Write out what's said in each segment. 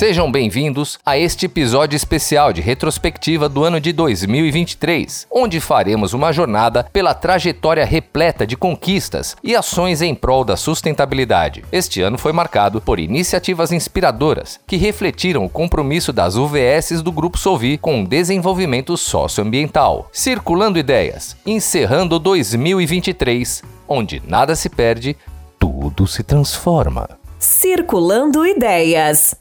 Sejam bem-vindos a este episódio especial de retrospectiva do ano de 2023, onde faremos uma jornada pela trajetória repleta de conquistas e ações em prol da sustentabilidade. Este ano foi marcado por iniciativas inspiradoras que refletiram o compromisso das UVSs do Grupo Solvi com o desenvolvimento socioambiental. Circulando ideias, encerrando 2023, onde nada se perde, tudo se transforma. Circulando Ideias.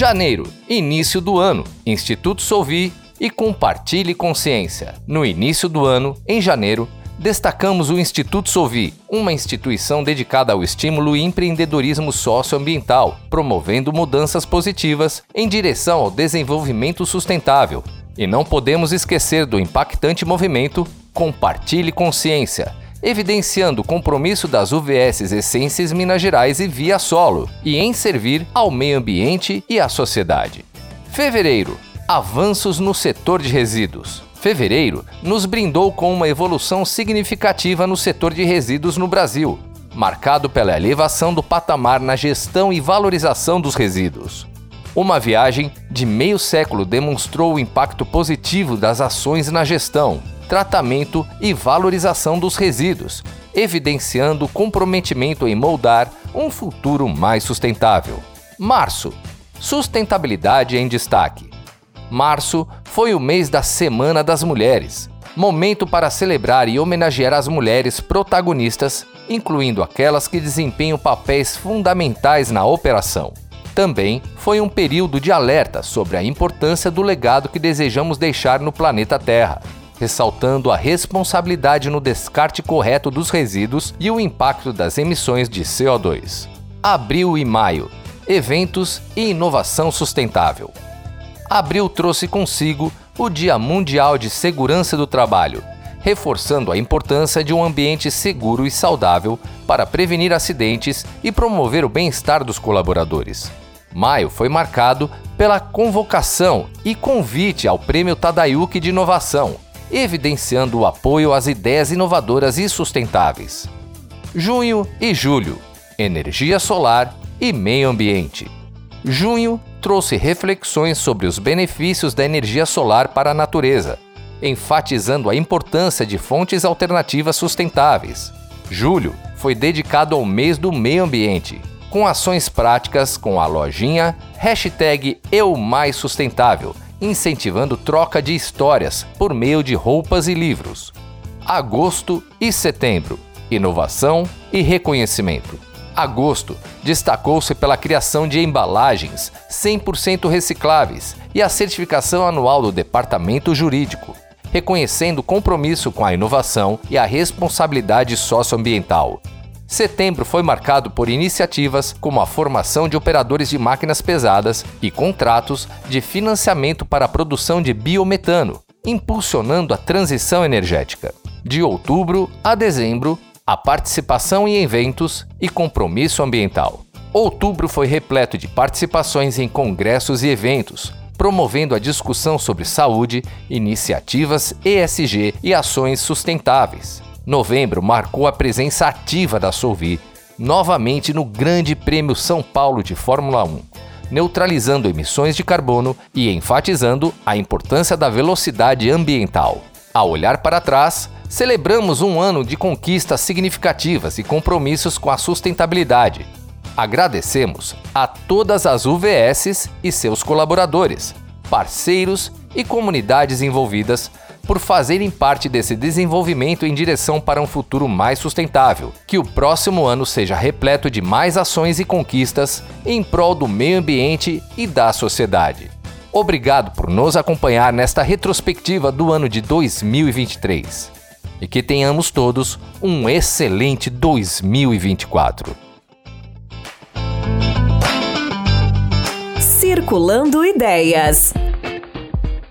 Janeiro, início do ano, Instituto Solvi e Compartilhe Consciência. No início do ano, em janeiro, destacamos o Instituto Solvi, uma instituição dedicada ao estímulo e empreendedorismo socioambiental, promovendo mudanças positivas em direção ao desenvolvimento sustentável. E não podemos esquecer do impactante movimento Compartilhe Consciência, evidenciando o compromisso das UVS Essências Minas Gerais e Via Solo, e em servir ao meio ambiente e à sociedade. Fevereiro Avanços no setor de resíduos. Fevereiro nos brindou com uma evolução significativa no setor de resíduos no Brasil, marcado pela elevação do patamar na gestão e valorização dos resíduos. Uma viagem de meio século demonstrou o impacto positivo das ações na gestão, tratamento e valorização dos resíduos, evidenciando o comprometimento em moldar um futuro mais sustentável. Março Sustentabilidade em destaque. Março foi o mês da Semana das Mulheres, momento para celebrar e homenagear as mulheres protagonistas, incluindo aquelas que desempenham papéis fundamentais na operação. Também foi um período de alerta sobre a importância do legado que desejamos deixar no planeta Terra, ressaltando a responsabilidade no descarte correto dos resíduos e o impacto das emissões de CO2. Abril e maio Eventos e inovação sustentável. Abril trouxe consigo o Dia Mundial de Segurança do Trabalho, reforçando a importância de um ambiente seguro e saudável para prevenir acidentes e promover o bem-estar dos colaboradores. Maio foi marcado pela convocação e convite ao Prêmio Tadayuki de Inovação, evidenciando o apoio às ideias inovadoras e sustentáveis. Junho e julho energia solar e meio ambiente. Junho trouxe reflexões sobre os benefícios da energia solar para a natureza, enfatizando a importância de fontes alternativas sustentáveis. Julho foi dedicado ao mês do meio ambiente, com ações práticas com a lojinha hashtag Eu Mais Sustentável, incentivando troca de histórias por meio de roupas e livros. Agosto e setembro inovação e reconhecimento. Agosto destacou-se pela criação de embalagens 100% recicláveis e a certificação anual do Departamento Jurídico, reconhecendo o compromisso com a inovação e a responsabilidade socioambiental. Setembro foi marcado por iniciativas como a formação de operadores de máquinas pesadas e contratos de financiamento para a produção de biometano, impulsionando a transição energética. De outubro a dezembro, a participação em eventos e compromisso ambiental. Outubro foi repleto de participações em congressos e eventos, promovendo a discussão sobre saúde, iniciativas ESG e ações sustentáveis. Novembro marcou a presença ativa da Solvi, novamente no Grande Prêmio São Paulo de Fórmula 1, neutralizando emissões de carbono e enfatizando a importância da velocidade ambiental. Ao olhar para trás, celebramos um ano de conquistas significativas e compromissos com a sustentabilidade. Agradecemos a todas as UVSs e seus colaboradores, parceiros e comunidades envolvidas por fazerem parte desse desenvolvimento em direção para um futuro mais sustentável. Que o próximo ano seja repleto de mais ações e conquistas em prol do meio ambiente e da sociedade. Obrigado por nos acompanhar nesta retrospectiva do ano de 2023 e que tenhamos todos um excelente 2024. Circulando Ideias.